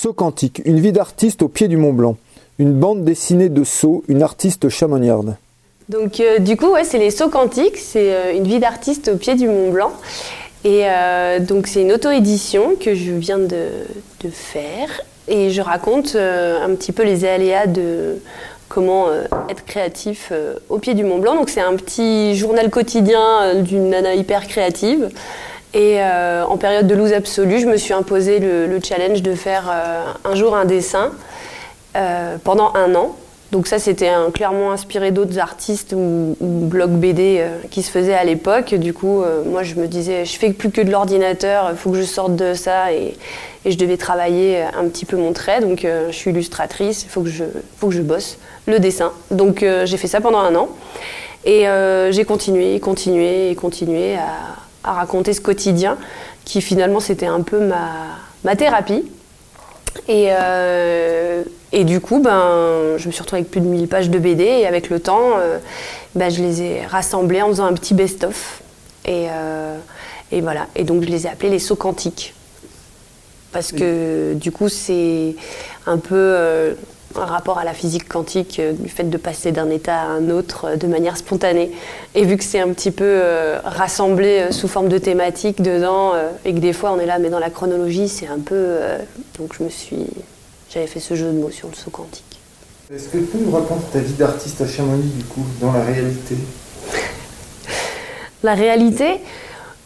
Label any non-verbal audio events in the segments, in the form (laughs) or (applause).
Saut quantique, une vie d'artiste au pied du Mont Blanc. Une bande dessinée de sauts, une artiste chamonniarde. Donc euh, du coup, ouais, c'est les sauts quantiques, c'est euh, une vie d'artiste au pied du Mont Blanc. Et euh, donc c'est une auto-édition que je viens de, de faire. Et je raconte un petit peu les aléas de comment être créatif au pied du Mont Blanc. Donc c'est un petit journal quotidien d'une nana hyper créative. Et euh, en période de loose absolue, je me suis imposé le, challenge de faire euh, un jour un dessin euh, pendant un an. Donc ça, c'était clairement inspiré d'autres artistes ou, blogs BD qui se faisaient à l'époque. Du coup, moi, je me disais, je fais plus que de l'ordinateur, il faut que je sorte de ça et, je devais travailler un petit peu mon trait. Donc, je suis illustratrice, il faut que je, bosse le dessin. Donc, j'ai fait ça pendant un an et j'ai continué, continué continué à à raconter ce quotidien qui finalement c'était un peu ma, ma thérapie. Et, euh, et, du coup, ben, je me suis retrouvée avec plus de 1000 pages de BD et avec le temps, euh, ben, je les ai rassemblées en faisant un petit best-of. Et, euh, et, voilà. Et donc, je les ai appelés les sauts quantiques. Parce que du coup, c'est un peu un rapport à la physique quantique, euh, du fait de passer d'un état à un autre euh, de manière spontanée. Et vu que c'est un petit peu euh, rassemblé sous forme de thématique dedans, et que des fois on est là, mais dans la chronologie, c'est un peu. donc je me suis. J'avais fait ce jeu de mots sur le saut quantique. Est-ce que tu peux nous raconter ta vie d'artiste à Chamonix, du coup, dans la réalité? La réalité,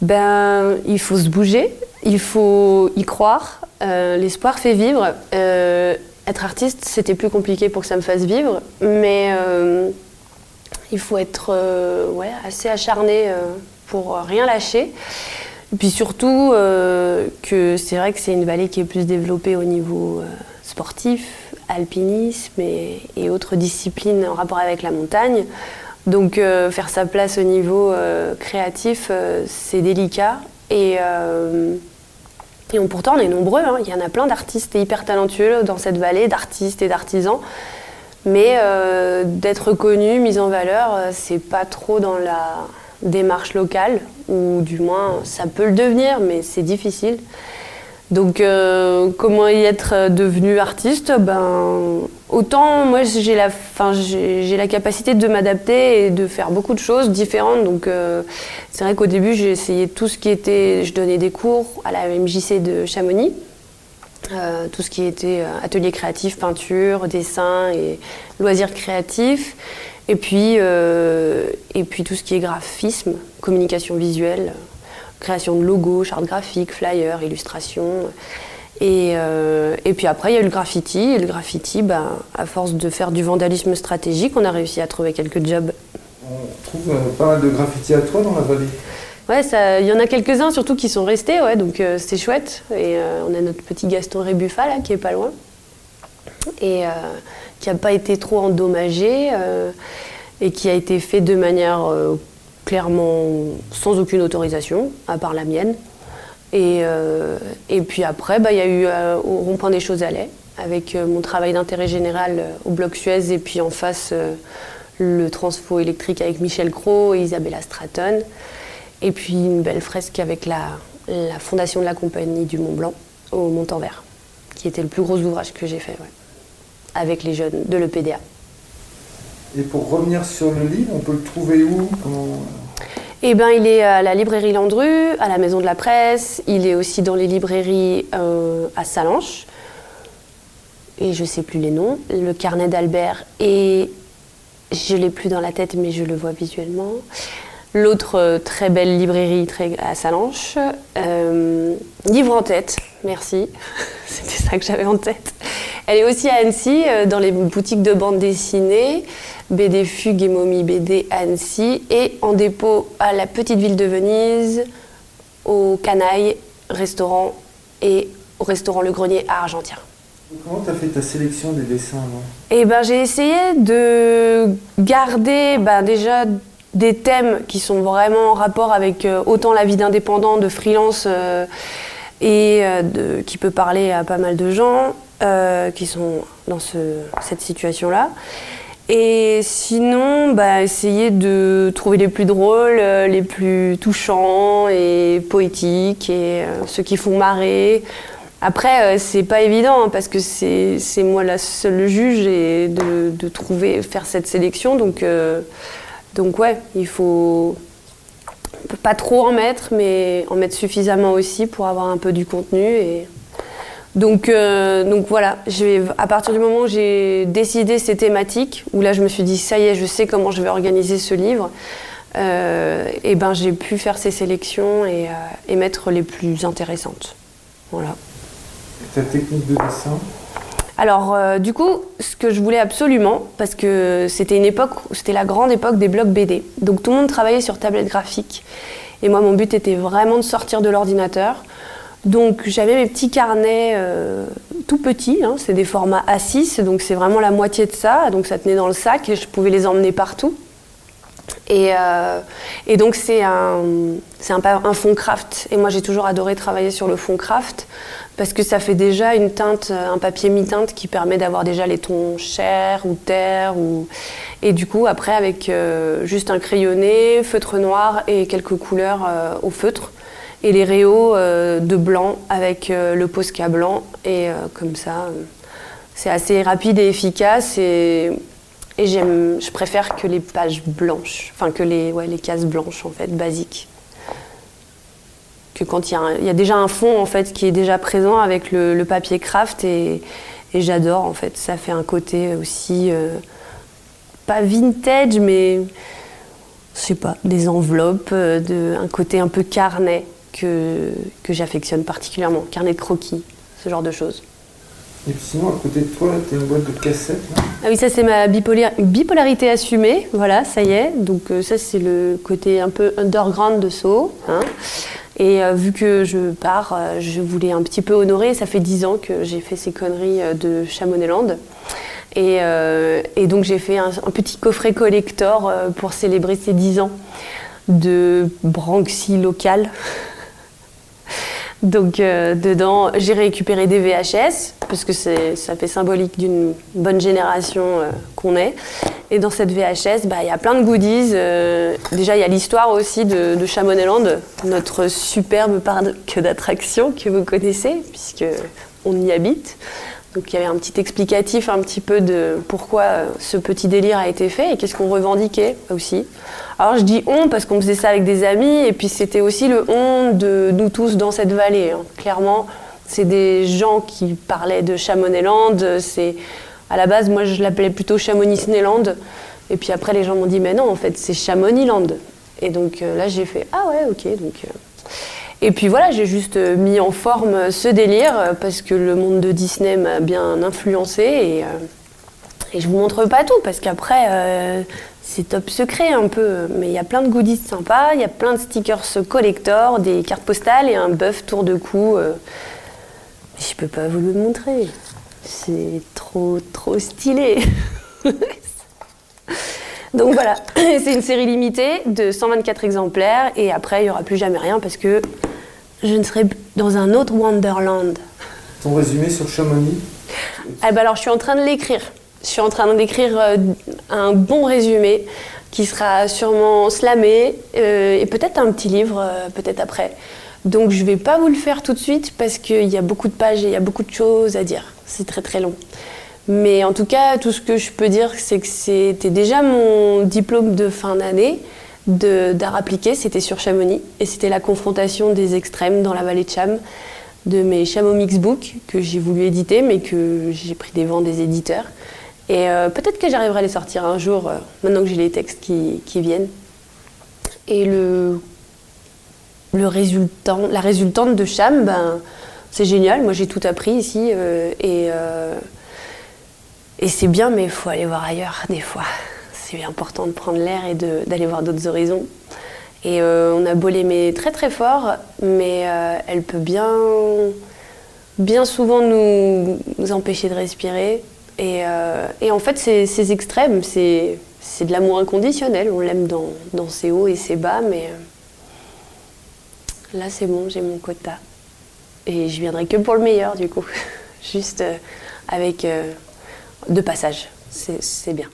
ben, il faut se bouger, il faut y croire. L'espoir fait vivre être artiste, c'était plus compliqué pour que ça me fasse vivre, mais euh, il faut être euh, ouais, assez acharné euh, pour rien lâcher. Et puis surtout que c'est vrai que c'est une vallée qui est plus développée au niveau sportif, alpinisme et, et, autres disciplines en rapport avec la montagne. Donc faire sa place au niveau créatif, c'est délicat. Et et pourtant, on est nombreux. Hein. Il y en a plein d'artistes hyper talentueux dans cette vallée, d'artistes et d'artisans. Mais euh, d'être connu, mis en valeur, euh, c'est pas trop dans la démarche locale, ou du moins ça peut le devenir, mais c'est difficile. Donc, euh, comment y être devenu artiste? Ben, Autant, moi, j'ai la, capacité de m'adapter et de faire beaucoup de choses différentes. Donc, euh, c'est vrai qu'au début, j'ai essayé tout ce qui était. Je donnais des cours à la MJC de Chamonix. Euh, tout ce qui était atelier créatif, peinture, dessin et loisirs créatifs. Et puis tout ce qui est graphisme, communication visuelle création de logos, chartes graphiques, flyers, illustrations. Et, euh, et, puis après, il y a eu le graffiti. Et le graffiti, ben, à force de faire du vandalisme stratégique, on a réussi à trouver quelques jobs. On trouve euh, pas mal de graffiti à toi dans la vallée Ouais, il y en a quelques-uns surtout qui sont restés, ouais, donc euh, c'est chouette. Et on a notre petit Gaston Rébuffa là, qui est pas loin. Et qui n'a pas été trop endommagé et qui a été fait de manière clairement sans aucune autorisation, à part la mienne. Et, euh, puis après, bah, il y a eu euh, au rond-point des choses allaient, avec euh, mon travail d'intérêt général au bloc Suez, et puis en face le transfo électrique avec Michel Cros et Isabella Stratton. Et puis une belle fresque avec la, la fondation de la compagnie du Mont Blanc au Mont-en-Vert, qui était le plus gros ouvrage que j'ai fait, avec les jeunes de l'EPDA. Et pour revenir sur le livre, on peut le trouver où eh ben, il est à la librairie Landru, à la Maison de la Presse. Il est aussi dans les librairies euh, à Salanches. Et je ne sais plus les noms. Le carnet d'Albert et je l'ai plus dans la tête, mais je le vois visuellement. L'autre euh, très belle librairie très, à Salanches. Euh, livre en tête, merci. (laughs) C'était ça que j'avais en tête. Elle est aussi à Annecy, dans les boutiques de bande dessinée. BD Fugue et Momie BD Annecy et en dépôt à la petite ville de Venise, au Canaille restaurant et au restaurant Le Grenier à Argentière. Comment tu as fait ta sélection des dessins Eh ben, j'ai essayé de garder ben, déjà des thèmes qui sont vraiment en rapport avec euh, autant la vie d'indépendant, de freelance euh, et euh, qui peut parler à pas mal de gens qui sont dans cette situation-là. Et sinon, bah, essayer de trouver les plus drôles, euh, les plus touchants et poétiques et euh, ceux qui font marrer. Après, c'est pas évident hein, parce que c'est moi la seule juge et de, de, trouver, faire cette sélection. Donc, donc ouais, il faut pas trop en mettre, mais en mettre suffisamment aussi pour avoir un peu du contenu. Et... Donc, euh, donc voilà, à partir du moment où j'ai décidé ces thématiques, où là je me suis dit ça y est, je sais comment je vais organiser ce livre, euh, et ben j'ai pu faire ces sélections et, euh, et, mettre les plus intéressantes. Voilà. ta technique de dessin alors, du coup, ce que je voulais absolument, parce que c'était une époque, c'était la grande époque des blogs BD. Donc, tout le monde travaillait sur tablette graphique. Et moi, mon but était vraiment de sortir de l'ordinateur. Donc, j'avais mes petits carnets euh, tout petits, hein, c'est des formats A6, donc c'est vraiment la moitié de ça. Donc, ça tenait dans le sac et je pouvais les emmener partout. Et, euh, donc, c'est un, fond craft. Et moi, j'ai toujours adoré travailler sur le fond craft parce que ça fait déjà une teinte, un papier mi-teinte qui permet d'avoir déjà les tons chair ou terre. Et du coup, après, avec euh, juste un crayonné, feutre noir et quelques couleurs au feutre. Et les réaux euh, de blanc avec le Posca blanc. Et comme ça, c'est assez rapide et efficace. Et, j'aime, je préfère que les pages blanches, enfin que les, ouais, les cases blanches en fait, basiques que quand il y, a déjà un fond en fait qui est déjà présent avec le, papier craft et, j'adore en fait. Ça fait un côté aussi euh, pas vintage mais je sais pas des enveloppes, euh, de, un côté un peu carnet que, que j'affectionne particulièrement, carnet de croquis, ce genre de choses. Et puis sinon, à côté de toi, tu as une boîte de cassettes. ah oui, ça c'est ma bipolarité assumée. Voilà, ça y est. Donc euh, ça c'est le côté un peu underground de So. Hein. Et euh, vu que je pars, euh, je voulais un petit peu honorer. Ça fait dix ans que j'ai fait ces conneries de Chamonix-Land. Et, et, donc j'ai fait un, petit coffret collector pour célébrer ces dix ans de Branxy local. Donc dedans, j'ai récupéré des VHS, parce que ça fait symbolique d'une bonne génération qu'on est. Et dans cette VHS, bah, il y a plein de goodies. Euh, déjà, il y a l'histoire aussi de, de Chamonix-Land, notre superbe parc d'attractions que vous connaissez, puisque on y habite. Donc il y avait un petit explicatif un petit peu de pourquoi ce petit délire a été fait et qu'est-ce qu'on revendiquait aussi. Alors je dis on parce qu'on faisait ça avec des amis et puis c'était aussi le on de nous tous dans cette vallée. Hein. Clairement, c'est des gens qui parlaient de Chamonix-Land, c'est à la base, moi, je l'appelais plutôt Chamonix-Disneyland. Et puis après, les gens m'ont dit, mais non, en fait, c'est Chamonix-Land. Et donc euh, là, j'ai fait, ah ouais, ok. Donc, euh. Et puis voilà, j'ai juste euh, mis en forme ce délire parce que le monde de Disney m'a bien influencé. Et, et je vous montre pas tout parce qu'après, c'est top secret un peu. Mais il y a plein de goodies sympas, il y a plein de stickers collector, des cartes postales et un bœuf tour de cou. mais je peux pas vous le montrer. C'est trop, trop stylé. (laughs) Donc voilà, (laughs) c'est une série limitée de 124 exemplaires et après il n'y aura plus jamais rien parce que je ne serai dans un autre Wonderland. Ton résumé sur Chamonix eh ben alors je suis en train de l'écrire. Je suis en train d'écrire euh, un bon résumé qui sera sûrement slamé euh, et peut-être un petit livre euh, peut-être après. Donc je ne vais pas vous le faire tout de suite parce qu'il y a beaucoup de pages et il y a beaucoup de choses à dire. C'est très très long. Mais en tout cas, tout ce que je peux dire, c'est que c'était déjà mon diplôme de fin d'année d'art appliqué, c'était sur Chamonix. Et c'était la confrontation des extrêmes dans la vallée de Cham, de mes Chamonix Mixbook que j'ai voulu éditer, mais que j'ai pris des vents des éditeurs. Et euh, peut-être que j'arriverai à les sortir un jour, euh, maintenant que j'ai les textes qui, viennent. Et le le résultant, la résultante de Cham, ben, c'est génial. Moi, j'ai tout appris ici euh, et c'est bien, mais il faut aller voir ailleurs des fois. C'est important de prendre l'air et d'aller voir d'autres horizons. Et euh, on a beau l'aimer très très fort, mais elle peut bien, bien souvent nous, empêcher de respirer. Et, et en fait, ces, extrêmes, c'est de l'amour inconditionnel. On l'aime dans, dans ses hauts et ses bas, mais là c'est bon, j'ai mon quota. Et je viendrai que pour le meilleur du coup, (laughs) juste euh, avec euh, deux passages, c'est bien.